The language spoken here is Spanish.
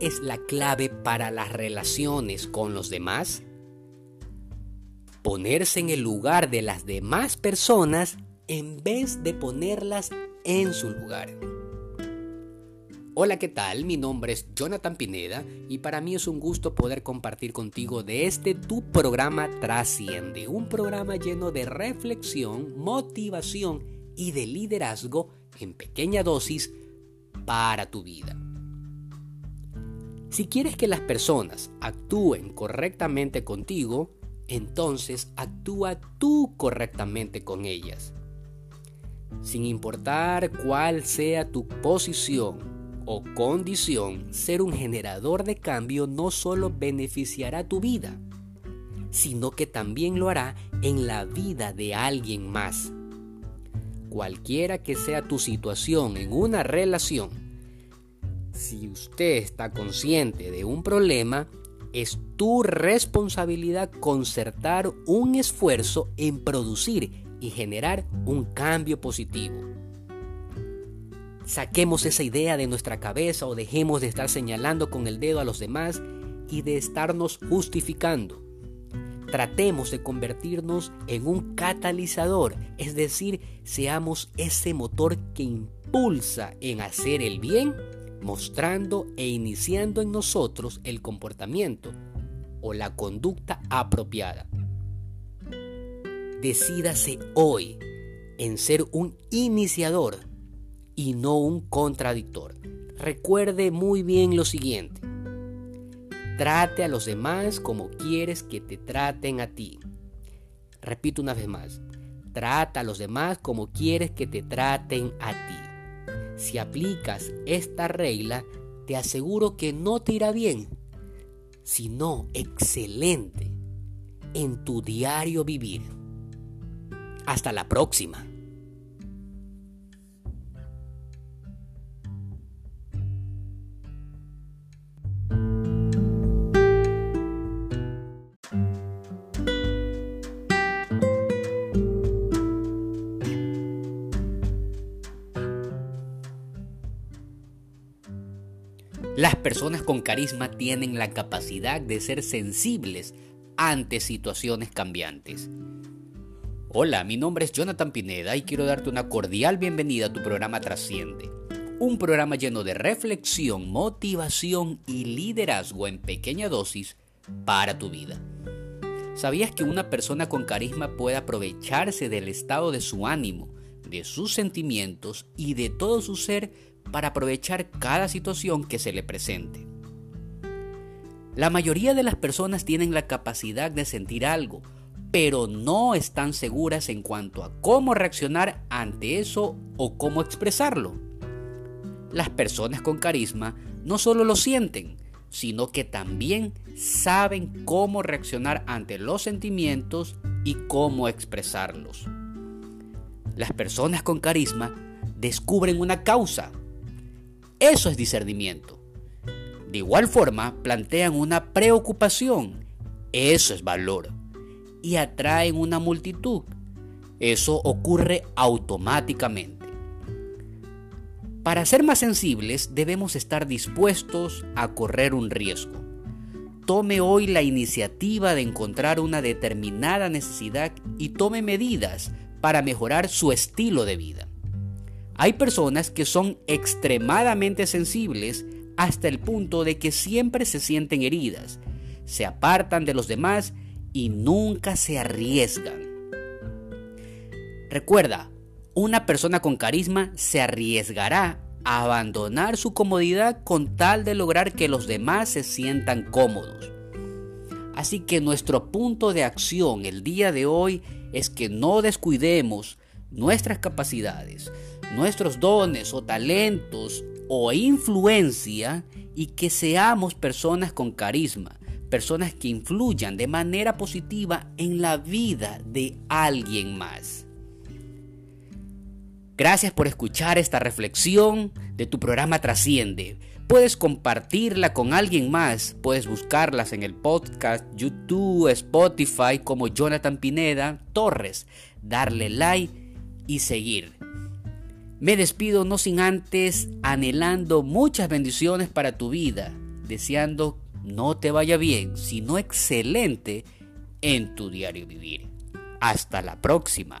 es la clave para las relaciones con los demás? Ponerse en el lugar de las demás personas en vez de ponerlas en su lugar. Hola, ¿qué tal? Mi nombre es Jonathan Pineda y para mí es un gusto poder compartir contigo de este tu programa Trasciende, un programa lleno de reflexión, motivación y de liderazgo en pequeña dosis para tu vida. Si quieres que las personas actúen correctamente contigo, entonces actúa tú correctamente con ellas. Sin importar cuál sea tu posición o condición, ser un generador de cambio no solo beneficiará tu vida, sino que también lo hará en la vida de alguien más. Cualquiera que sea tu situación en una relación, si usted está consciente de un problema, es tu responsabilidad concertar un esfuerzo en producir y generar un cambio positivo. Saquemos esa idea de nuestra cabeza o dejemos de estar señalando con el dedo a los demás y de estarnos justificando. Tratemos de convertirnos en un catalizador, es decir, seamos ese motor que impulsa en hacer el bien, mostrando e iniciando en nosotros el comportamiento o la conducta apropiada. Decídase hoy en ser un iniciador y no un contradictor. Recuerde muy bien lo siguiente. Trate a los demás como quieres que te traten a ti. Repito una vez más. Trata a los demás como quieres que te traten a ti. Si aplicas esta regla, te aseguro que no te irá bien, sino excelente en tu diario vivir. Hasta la próxima. Las personas con carisma tienen la capacidad de ser sensibles ante situaciones cambiantes. Hola, mi nombre es Jonathan Pineda y quiero darte una cordial bienvenida a tu programa Trasciende. Un programa lleno de reflexión, motivación y liderazgo en pequeña dosis para tu vida. ¿Sabías que una persona con carisma puede aprovecharse del estado de su ánimo, de sus sentimientos y de todo su ser para aprovechar cada situación que se le presente. La mayoría de las personas tienen la capacidad de sentir algo, pero no están seguras en cuanto a cómo reaccionar ante eso o cómo expresarlo. Las personas con carisma no solo lo sienten, sino que también saben cómo reaccionar ante los sentimientos y cómo expresarlos. Las personas con carisma descubren una causa eso es discernimiento. De igual forma, plantean una preocupación. Eso es valor. Y atraen una multitud. Eso ocurre automáticamente. Para ser más sensibles debemos estar dispuestos a correr un riesgo. Tome hoy la iniciativa de encontrar una determinada necesidad y tome medidas para mejorar su estilo de vida. Hay personas que son extremadamente sensibles hasta el punto de que siempre se sienten heridas, se apartan de los demás y nunca se arriesgan. Recuerda, una persona con carisma se arriesgará a abandonar su comodidad con tal de lograr que los demás se sientan cómodos. Así que nuestro punto de acción el día de hoy es que no descuidemos nuestras capacidades, nuestros dones o talentos o influencia y que seamos personas con carisma, personas que influyan de manera positiva en la vida de alguien más. Gracias por escuchar esta reflexión de tu programa Trasciende. Puedes compartirla con alguien más, puedes buscarlas en el podcast, YouTube, Spotify como Jonathan Pineda Torres, darle like y seguir. Me despido no sin antes anhelando muchas bendiciones para tu vida, deseando no te vaya bien, sino excelente en tu diario vivir. Hasta la próxima.